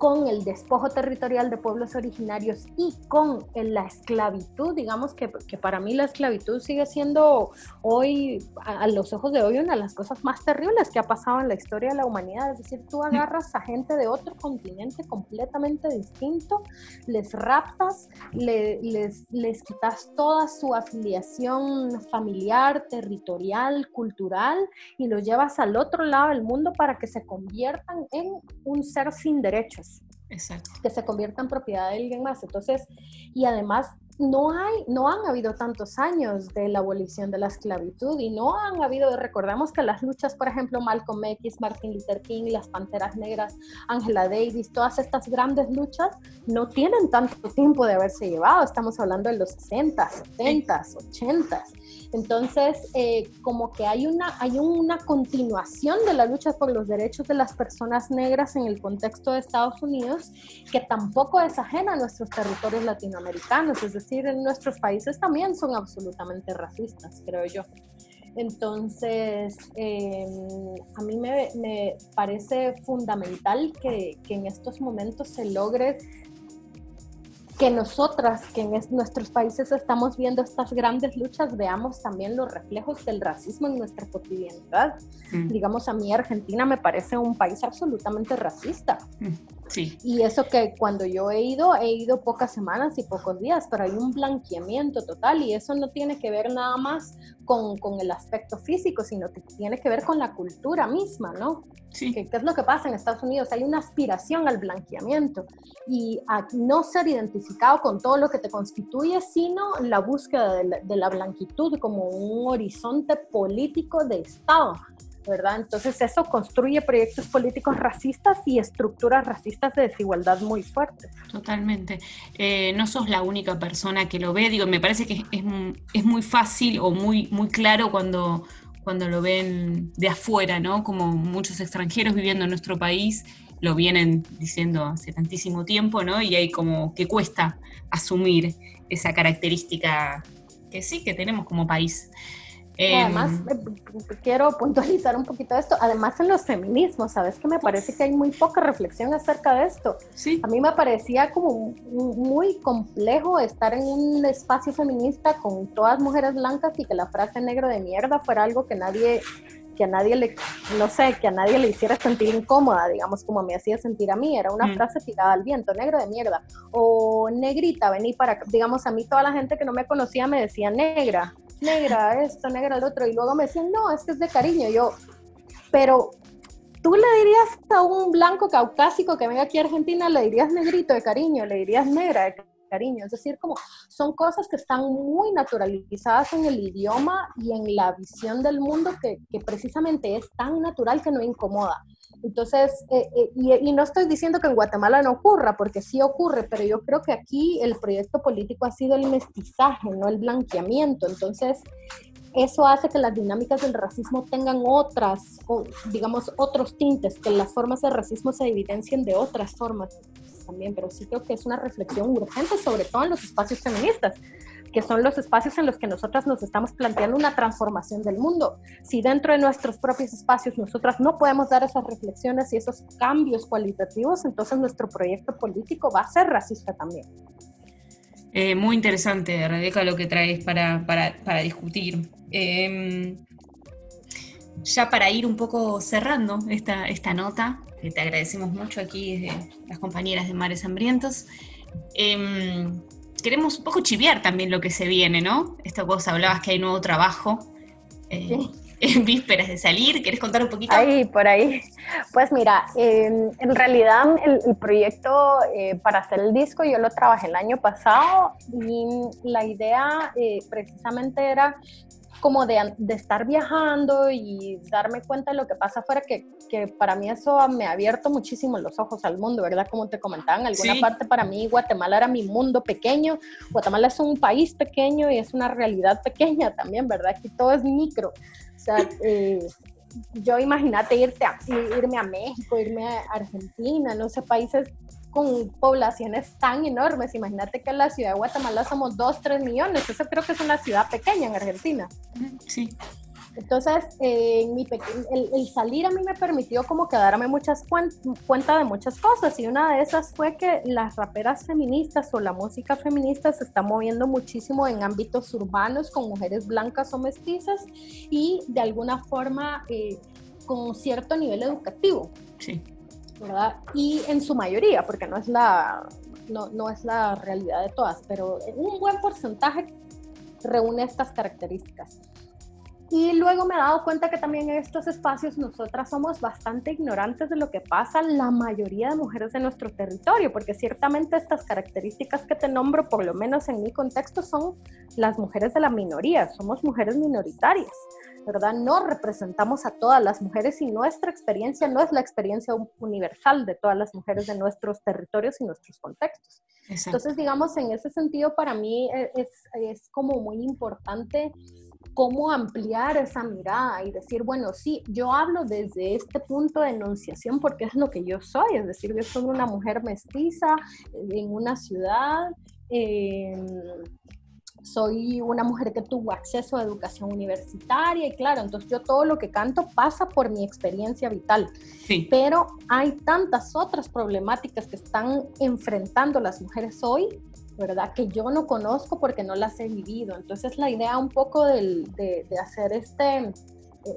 con el despojo territorial de pueblos originarios y con la esclavitud, digamos que, que para mí la esclavitud sigue siendo hoy, a, los ojos de hoy, una de las cosas más terribles que ha pasado en la historia de la humanidad. Es decir, tú agarras a gente de otro continente completamente distinto, les raptas, les, les quitas toda su afiliación familiar, territorial, cultural y los llevas al otro lado del mundo para que se conviertan en un ser sin derechos. Exacto. que se convierta en propiedad de alguien más. Entonces, y además no hay, no han habido tantos años de la abolición de la esclavitud y no han habido, recordamos que las luchas, por ejemplo, Malcolm X, Martin Luther King, las Panteras Negras, Angela Davis, todas estas grandes luchas no tienen tanto tiempo de haberse llevado, estamos hablando de los 60, 70, 80. Entonces, eh, como que hay una, hay una continuación de la lucha por los derechos de las personas negras en el contexto de Estados Unidos que tampoco es ajena a nuestros territorios latinoamericanos, es decir, en nuestros países también son absolutamente racistas, creo yo. Entonces, em, a mí me, me, parece fundamental que, que en estos momentos se logre que nosotras, que en nuestros países estamos viendo estas grandes luchas, veamos también los reflejos del racismo en nuestra cotidianidad. Mm. Digamos, a mí Argentina me parece un país absolutamente racista. Mm. Sí. Y eso que cuando yo he ido, he ido pocas semanas y pocos días, pero hay un blanqueamiento total y eso no tiene que ver nada más con, con el aspecto físico, sino que tiene que ver con la cultura misma, ¿no? Sí. ¿Qué, es lo que pasa en Estados Unidos? Hay una aspiración al blanqueamiento y a no ser identificado con todo lo que te constituye, sino la búsqueda de la, de la blanquitud como un horizonte político de Estado. ¿Verdad? Entonces eso construye proyectos políticos racistas y estructuras racistas de desigualdad muy fuertes. Totalmente. Eh, no sos la única persona que lo ve, digo, me parece que es, muy fácil o muy, muy claro cuando, cuando lo ven de afuera, ¿no? Como muchos extranjeros viviendo en nuestro país lo vienen diciendo hace tantísimo tiempo, ¿no? Y hay como que cuesta asumir esa característica que sí que tenemos como país. Además, em, eh, quiero puntualizar un poquito esto, además en los feminismos, ¿sabes? Que me parece que hay muy poca reflexión acerca de esto. Sí. A mí me parecía como muy complejo estar en un espacio feminista con todas mujeres blancas y que la frase negro de mierda fuera algo que nadie que a nadie le, no sé, que a nadie le hiciera sentir incómoda, digamos, como me hacía sentir a mí, era una mm. frase tirada al viento, negro de mierda, o negrita, vení para, digamos, a mí toda la gente que no me conocía me decía negra, negra esto, negra el otro, y luego me decían, no, es que es de cariño, yo, pero tú le dirías a un blanco caucásico que venga aquí a Argentina, le dirías negrito de cariño, le dirías negra de cariño. Es decir, como son cosas que están muy naturalizadas en el idioma y en la visión del mundo que, que precisamente es tan natural que no incomoda. Entonces, eh, eh, y, y, no estoy diciendo que en Guatemala no ocurra, porque sí ocurre, pero yo creo que aquí el proyecto político ha sido el mestizaje, no el blanqueamiento. Entonces, eso hace que las dinámicas del racismo tengan otras, o, digamos, otros tintes, que las formas de racismo se evidencien de otras formas también, pero sí creo que es una reflexión urgente, sobre todo en los espacios feministas, que son los espacios en los que nosotras nos estamos planteando una transformación del mundo. Si dentro de nuestros propios espacios nosotras no podemos dar esas reflexiones y esos cambios cualitativos, entonces nuestro proyecto político va a ser racista también. Eh, muy interesante, Rebeca, lo que traes para, para, para discutir. Eh, ya para ir un poco cerrando esta, esta nota, que te agradecemos mucho aquí desde las compañeras de Mares Hambrientos, em, queremos un poco chiviar también lo que se viene, ¿no? Esto vos hablabas que hay nuevo trabajo. Eh, en vísperas de salir, ¿quieres contar un poquito? Ahí, por ahí. Pues mira, em, en realidad el, proyecto eh, para hacer el disco yo lo trabajé el año pasado y la idea eh, precisamente era como de, de, estar viajando y darme cuenta de lo que pasa afuera, que, que, para mí eso me ha abierto muchísimo los ojos al mundo, ¿verdad? Como te comentaba, en alguna parte para mí Guatemala era mi mundo pequeño, Guatemala es un país pequeño y es una realidad pequeña también, ¿verdad? Aquí todo es micro. O sea, eh, yo imagínate irte a, irme a México, irme a Argentina, no sé, países con poblaciones tan enormes. Imagínate que en la ciudad de Guatemala somos 2, 3 millones. Eso creo que es una ciudad pequeña en Argentina. Sí. Entonces, eh, mi el, salir a mí me permitió como que darme muchas cuenta de muchas cosas y una de esas fue que las raperas feministas o la música feminista se está moviendo muchísimo en ámbitos urbanos con mujeres blancas o mestizas y de alguna forma eh, con cierto nivel educativo. Sí. ¿Verdad? Y en su mayoría, porque no es la, no, no es la realidad de todas, pero un buen porcentaje reúne estas características. Y luego me he dado cuenta que también en estos espacios nosotras somos bastante ignorantes de lo que pasa la mayoría de mujeres de nuestro territorio, porque ciertamente estas características que te nombro, por lo menos en mi contexto, son las mujeres de la minoría, somos mujeres minoritarias, ¿verdad? No representamos a todas las mujeres y nuestra experiencia no es la experiencia universal de todas las mujeres de nuestros territorios y nuestros contextos. Entonces, digamos, en ese sentido, para mí eh, es, es como muy importante cómo ampliar esa mirada y decir, bueno, sí, yo hablo desde este punto de enunciación porque es lo que yo soy, es decir, yo soy una mujer mestiza en una ciudad. Em, soy una mujer que tuvo acceso a educación universitaria y claro, entonces yo todo lo que canto pasa por mi experiencia vital. Sí. Pero hay tantas otras problemáticas que están enfrentando las mujeres hoy ¿verdad? Que yo no conozco porque no las he vivido. Entonces la idea un poco de, de hacer este,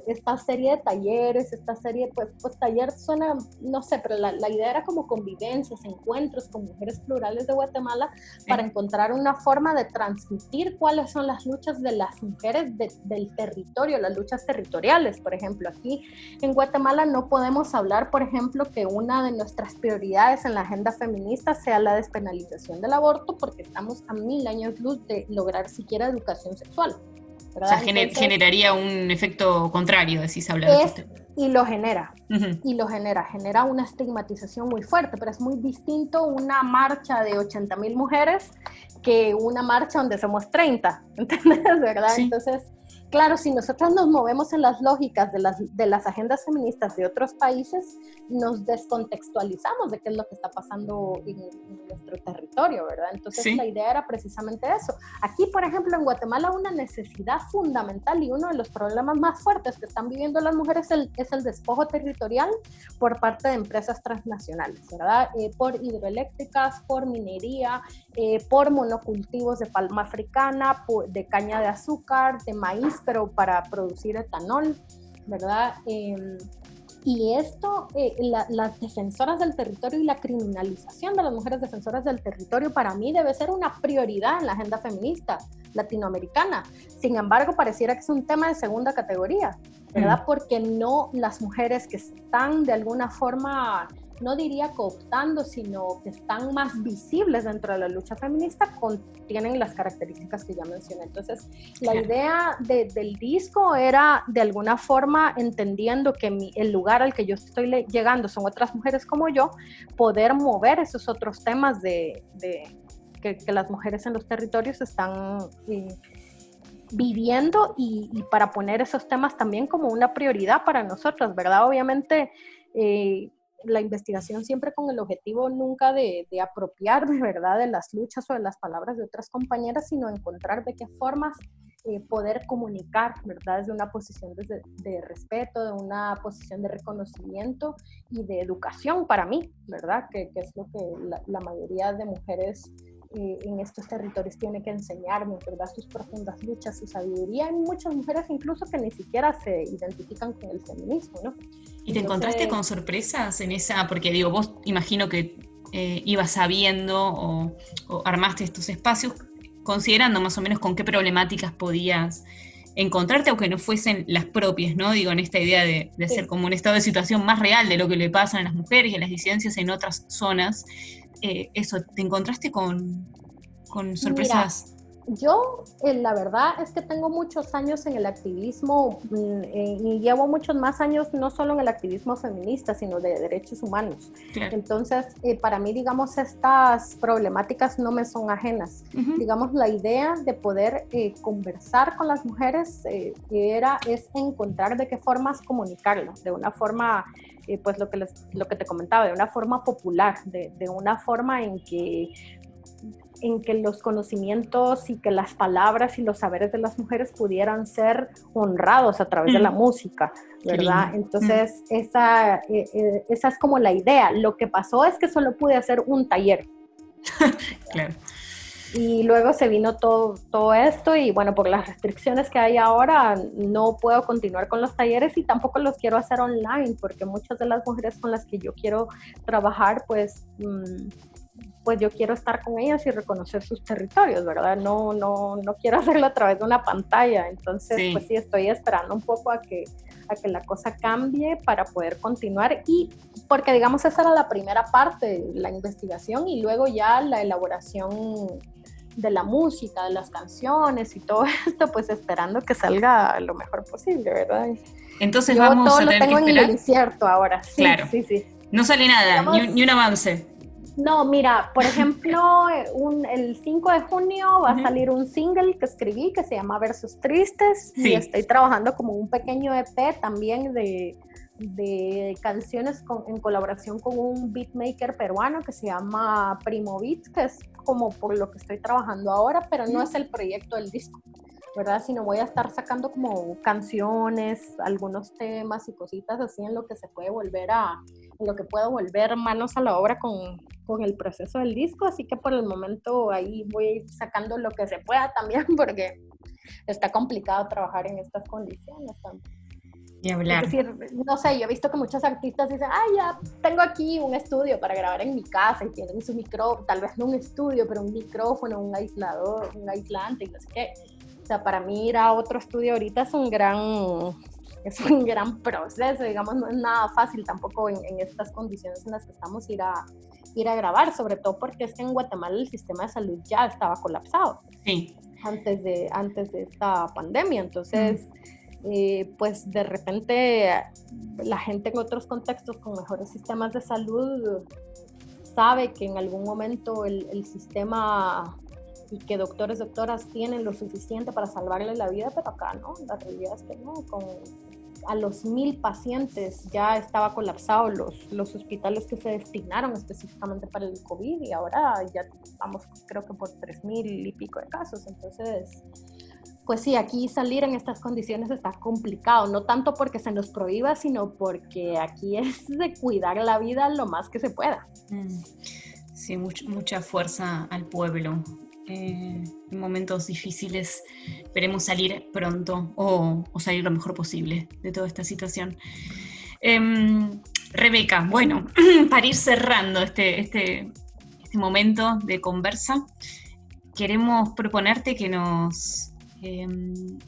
esta serie de talleres, esta serie, pues, pues taller suena, no sé, pero la, la, idea era como convivencias, encuentros con mujeres plurales de Guatemala para encontrar una forma de transmitir cuáles son las luchas de las mujeres del territorio, las luchas territoriales, por ejemplo. Aquí en Guatemala no podemos hablar, por ejemplo, que una de nuestras prioridades en la agenda feminista sea la despenalización del aborto porque estamos a mil años luz de lograr siquiera educación sexual. O sea, generaría un efecto contrario, decís hablar de Y lo genera, y lo genera, genera una estigmatización muy fuerte, pero es muy distinto una marcha de 80 mil mujeres que una marcha donde somos 30, ¿entendés? ¿Verdad? Entonces, Claro, si nosotros nos movemos en las lógicas de las, de las agendas feministas de otros países, nos descontextualizamos de qué es lo que está pasando en, nuestro territorio, ¿verdad? Entonces la idea era precisamente eso. Aquí, por ejemplo, en Guatemala, una necesidad fundamental y uno de los problemas más fuertes que están viviendo las mujeres es el, es el despojo territorial por parte de empresas transnacionales, ¿verdad? Eh, por hidroeléctricas, por minería, eh, por monocultivos de palma africana, de caña de azúcar, de maíz pero para producir etanol, ¿verdad? Em, y esto, eh, las defensoras del territorio y la criminalización de las mujeres defensoras del territorio para mí debe ser una prioridad en la agenda feminista latinoamericana. Sin embargo, pareciera que es un tema de segunda categoría, ¿verdad? Mm. Porque no las mujeres que están de alguna forma no diría cooptando, sino que están más visibles dentro de la lucha feminista, contienen las características que ya mencioné. Entonces, la idea del disco era de alguna forma, entendiendo que el lugar al que yo estoy llegando son otras mujeres como yo, poder mover esos otros temas de, que, las mujeres en los territorios están... Eh, viviendo y, y, para poner esos temas también como una prioridad para nosotros, ¿verdad? Obviamente, eh, la investigación siempre con el objetivo nunca de, de apropiarme, ¿verdad?, de las luchas o de las palabras de otras compañeras, sino encontrar de qué formas eh, poder comunicar, ¿verdad?, desde una posición de, de, respeto, de una posición de reconocimiento y de educación para mí, ¿verdad?, que, que es lo que la, la mayoría de mujeres eh, en estos territorios tiene que enseñarme, ¿verdad? Sus profundas luchas, su sabiduría. Hay muchas mujeres incluso que ni siquiera se identifican con el feminismo, ¿no? ¿Y te encontraste con sorpresas en esa? Porque digo, vos imagino que eh, ibas sabiendo o, armaste estos espacios considerando más o menos con qué problemáticas podías encontrarte, aunque no fuesen las propias, ¿no? Digo, en esta idea de, de hacer como un estado de situación más real de lo que le pasa a las mujeres y a las disidencias en otras zonas. Eh, eso, ¿te encontraste con, con sorpresas? yo, eh, la verdad es que tengo muchos años en el activismo mm, eh, y llevo muchos más años no solo en el activismo feminista, sino de derechos humanos. Entonces, para mí, digamos, estas problemáticas no me son ajenas. Digamos, la idea de poder conversar con las mujeres era, es encontrar de qué formas comunicarlo, de una forma pues lo que, les, lo que te comentaba, de una forma popular, de, de una forma en que en que los conocimientos y que las palabras y los saberes de las mujeres pudieran ser honrados a través de la música, ¿verdad? Entonces, mm. esa, eh, eh, esa es como la idea. Lo que pasó es que solo pude hacer un taller. claro. Y luego se vino todo, todo esto y bueno, por las restricciones que hay ahora, no puedo continuar con los talleres y tampoco los quiero hacer online porque muchas de las mujeres con las que yo quiero trabajar, pues... Mm, pues yo quiero estar con ellas y reconocer sus territorios, ¿verdad? No, no, no quiero hacerlo a través de una pantalla. Entonces, pues sí, estoy esperando un poco a que, a que la cosa cambie para poder continuar y porque digamos esa era la primera parte, la investigación y luego ya la elaboración de la música, de las canciones y todo esto, pues esperando que salga lo mejor posible, ¿verdad? Entonces vamos a tener tengo que esperar. en el incierto ahora. Sí, claro. Sí, sí. No sale nada, ni, un, avance. No, mira, por ejemplo, el 5 de junio va a salir un single que escribí que se llama Versos Tristes y estoy trabajando como un pequeño EP también de, de canciones en colaboración con un beatmaker peruano que se llama Primo Beats, que es como por lo que estoy trabajando ahora, pero no es el proyecto del disco, ¿verdad? Sino voy a estar sacando como canciones, algunos temas y cositas así en lo que se puede volver a, en lo que puedo volver manos a la obra con, con el proceso del disco, así que por el momento ahí voy sacando lo que se pueda también porque está complicado trabajar en estas condiciones también. Y hablar. Es decir, no sé, yo he visto que muchos artistas dicen, ah, ya tengo aquí un estudio para grabar en mi casa y tienen su micrófono, tal vez no un estudio, pero un micrófono, un aislador, un aislante y no sé qué. O sea, para mí ir a otro estudio ahorita es un gran, es un gran proceso, digamos, no es nada fácil tampoco en, en estas condiciones en las que estamos ir a, ir a grabar, sobre todo porque es que en Guatemala el sistema de salud ya estaba colapsado. Sí. Antes de, antes de esta pandemia, entonces... Eh, pues de repente la gente en otros contextos con mejores sistemas de salud sabe que en algún momento el, el sistema y que doctores, doctoras tienen lo suficiente para salvarle la vida, pero acá no, la realidad es que no, con a los mil pacientes ya estaba colapsado los, los hospitales que se destinaron específicamente para el COVID y ahora ya vamos creo que por tres mil y pico de casos, entonces pues sí, aquí salir en estas condiciones está complicado, no tanto porque se nos prohíba, sino porque aquí es de cuidar la vida lo más que se pueda. Mm. Sí, mucha fuerza al pueblo. Eh, en momentos difíciles esperemos salir pronto o, salir lo mejor posible de toda esta situación. Em, Rebeca, bueno, para ir cerrando este, este, este momento de conversa, queremos proponerte que nos Em,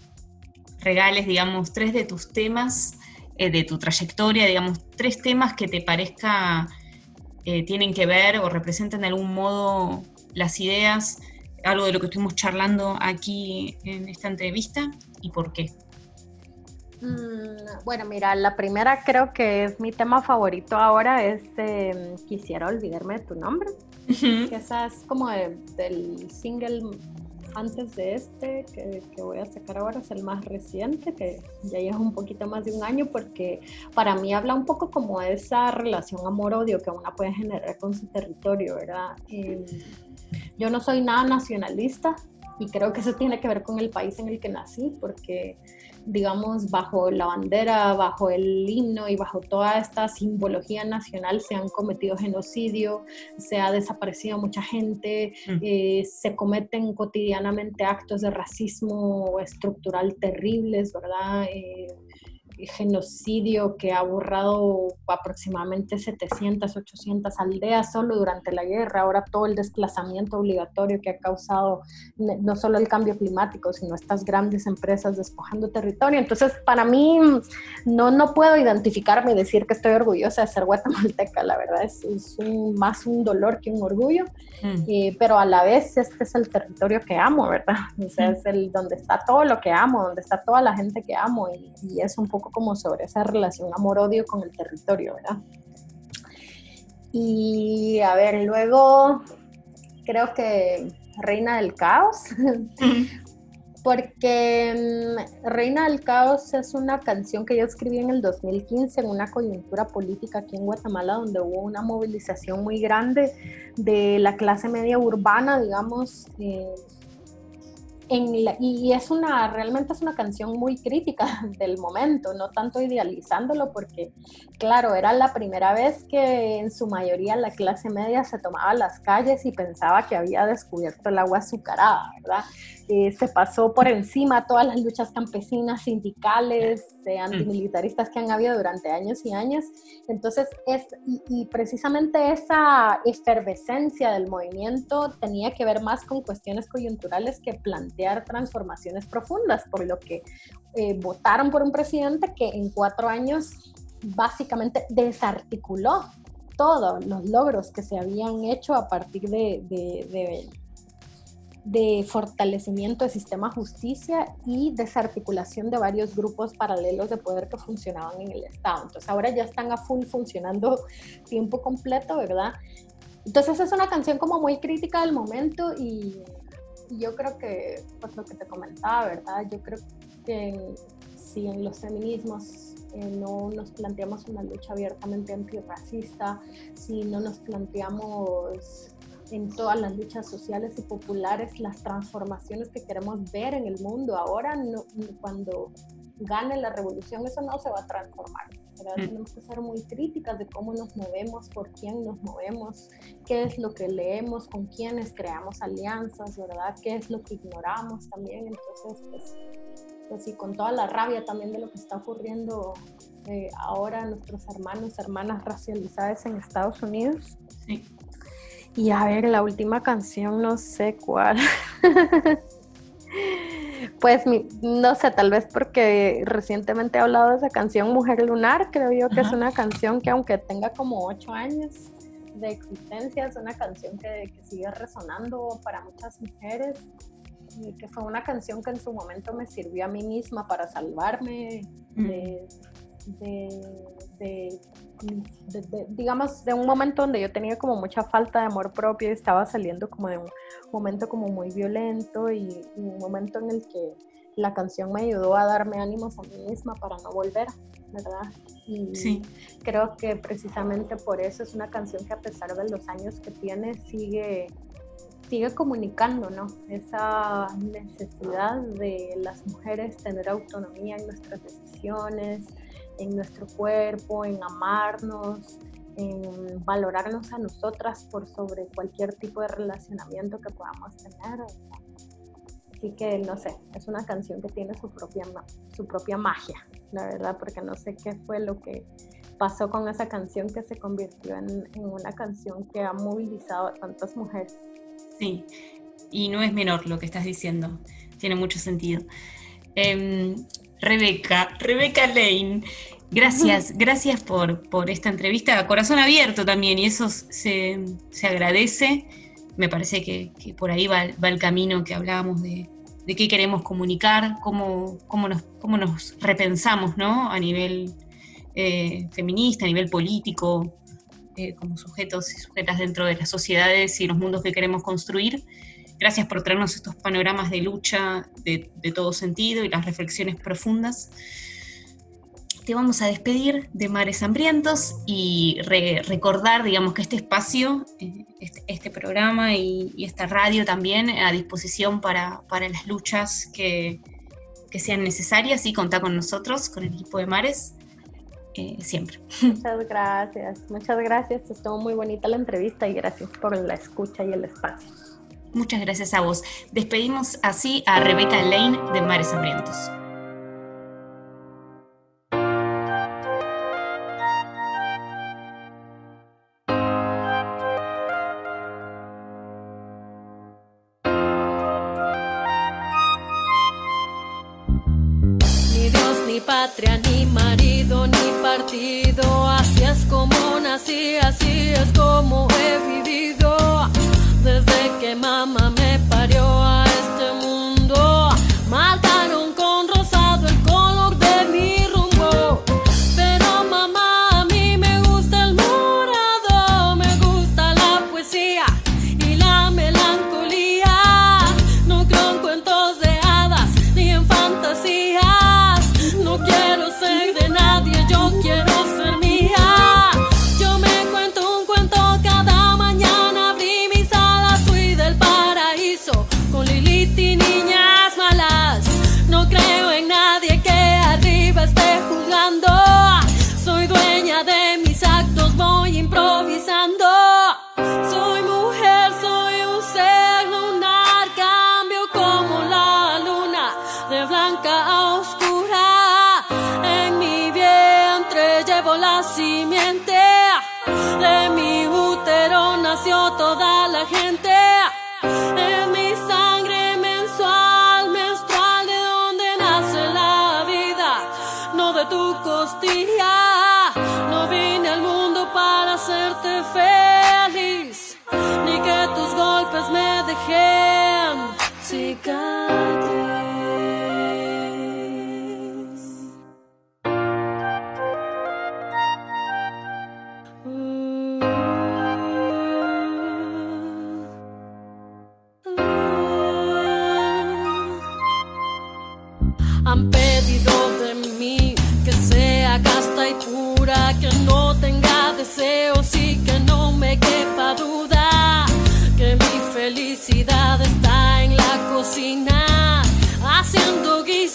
regales, digamos, tres de tus temas, eh, de tu trayectoria, digamos, tres temas que te parezca eh, tienen que ver o representan de algún modo las ideas, algo de lo que estuvimos charlando aquí en esta entrevista y por qué. Mm, bueno, mira, la primera creo que es mi tema favorito ahora, es em, Quisiera olvidarme de tu nombre. esa es como del single antes de este que, voy a sacar ahora es el más reciente, que ya lleva un poquito más de un año, porque para mí habla un poco como de esa relación amor-odio que una puede generar con su territorio, ¿verdad? Em, yo no soy nada nacionalista y creo que eso tiene que ver con el país en el que nací, porque digamos, bajo la bandera, bajo el himno y bajo toda esta simbología nacional se han cometido genocidio, se ha desaparecido mucha gente, mm. eh, se cometen cotidianamente actos de racismo estructural terribles, ¿verdad? Eh, genocidio que ha borrado aproximadamente 700, 800 aldeas solo durante la guerra, ahora todo el desplazamiento obligatorio que ha causado no solo el cambio climático, sino estas grandes empresas despojando territorio. Entonces, para mí, no, no puedo identificarme y decir que estoy orgullosa de ser guatemalteca, la verdad es, más un dolor que un orgullo, mm. eh, pero a la vez este es el territorio que amo, ¿verdad? O sea, mm. es el donde está todo lo que amo, donde está toda la gente que amo y, y es un poco como sobre esa relación amor-odio con el territorio, ¿verdad? Y a ver, luego creo que Reina del Caos, porque mm, Reina del Caos es una canción que yo escribí en el 2015 en una coyuntura política aquí en Guatemala donde hubo una movilización muy grande de la clase media urbana, digamos, eh, y es una, realmente es una canción muy crítica del momento, no tanto idealizándolo, porque claro, era la primera vez que en su mayoría la clase media se tomaba las calles y pensaba que había descubierto el agua azucarada, ¿verdad? Eh, se pasó por encima todas las luchas campesinas, sindicales, mm. antimilitaristas que han habido durante años y años. Entonces, es, y, precisamente esa efervescencia del movimiento tenía que ver más con cuestiones coyunturales que plantear transformaciones profundas, por lo que eh, votaron por un presidente que en cuatro años básicamente desarticuló todos los logros que se habían hecho a partir de, de, de de fortalecimiento del sistema justicia y desarticulación de varios grupos paralelos de poder que funcionaban en el Estado. Entonces ahora ya están a full funcionando tiempo completo, ¿verdad? Entonces es una canción como muy crítica del momento y, yo creo que, pues lo que te comentaba, ¿verdad? Yo creo que si en los feminismos eh, no nos planteamos una lucha abiertamente antirracista, si no nos planteamos en todas las luchas sociales y populares, las transformaciones que queremos ver en el mundo. Ahora, no, cuando gane la revolución, eso no se va a transformar. Mm. Tenemos que ser muy críticas de cómo nos movemos, por quién nos movemos, qué es lo que leemos, con quiénes creamos alianzas, ¿verdad? ¿Qué es lo que ignoramos también? Entonces, pues, pues con toda la rabia también de lo que está ocurriendo eh, ahora nuestros hermanos, hermanas racializadas en Estados Unidos. Sí y a ver, la última canción, no sé cuál. pues no sé, tal vez porque recientemente he hablado de esa canción Mujer Lunar, creo yo que es una canción que aunque tenga como ocho años de existencia, es una canción que, sigue resonando para muchas mujeres. Y que fue una canción que en su momento me sirvió a mí misma para salvarme de, de, digamos, de un momento donde yo tenía como mucha falta de amor propio y estaba saliendo como de un momento como muy violento y, un momento en el que la canción me ayudó a darme ánimos a mí misma para no volver, ¿verdad? Y sí. creo que precisamente por eso es una canción que a pesar de los años que tiene sigue sigue comunicando, ¿no? Esa necesidad de las mujeres tener autonomía en nuestras decisiones, en nuestro cuerpo, en amarnos, en valorarnos a nosotras por sobre cualquier tipo de relacionamiento que podamos tener. Así que no sé, es una canción que tiene su propia, su propia magia, la verdad, porque no sé qué fue lo que pasó con esa canción que se convirtió en, en una canción que ha movilizado a tantas mujeres. Sí, y no es menor lo que estás diciendo, tiene mucho sentido. Eh, Rebeca, Rebeca Lane. Gracias, gracias por, por esta entrevista corazón abierto también, y eso se, agradece. Me parece que, por ahí va, el camino que hablábamos de, qué queremos comunicar, cómo, cómo, nos, cómo nos repensamos ¿no? a nivel eh, feminista, a nivel político, eh, como sujetos y sujetas dentro de las sociedades y los mundos que queremos construir. Gracias por traernos estos panoramas de lucha de, todo sentido y las reflexiones profundas. Te vamos a despedir de Mares Hambrientos y recordar, digamos, que este espacio, eh, este, este, programa y, esta radio también a disposición para, las luchas que, sean necesarias y contar con nosotros, con el equipo de Mares. Eh, siempre. Muchas gracias, muchas gracias. Estuvo muy bonita la entrevista y gracias por la escucha y el espacio. Muchas gracias a vos. Despedimos así a Rebeca Lane de Mares Hambrientos. Ni Dios, ni patria, ni marido, ni partido. Así es como nací, así es como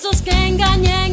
guisos que engañen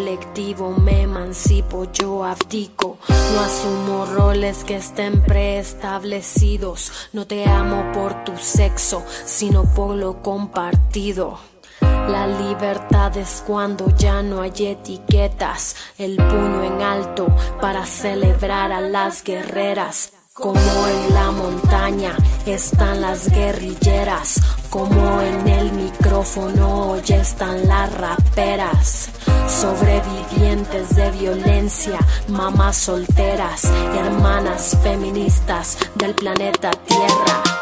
colectivo. Me emancipo, yo abdico. No asumo roles que estén preestablecidos. No te amo por tu sexo, sino por lo compartido. La libertad es cuando ya no hay etiquetas, el puño en alto para celebrar a las guerreras. Como en la montaña están las guerrilleras, como en el micrófono ya están las raperas. Sobrevivientes de violencia, mamás solteras, hermanas feministas del planeta Tierra.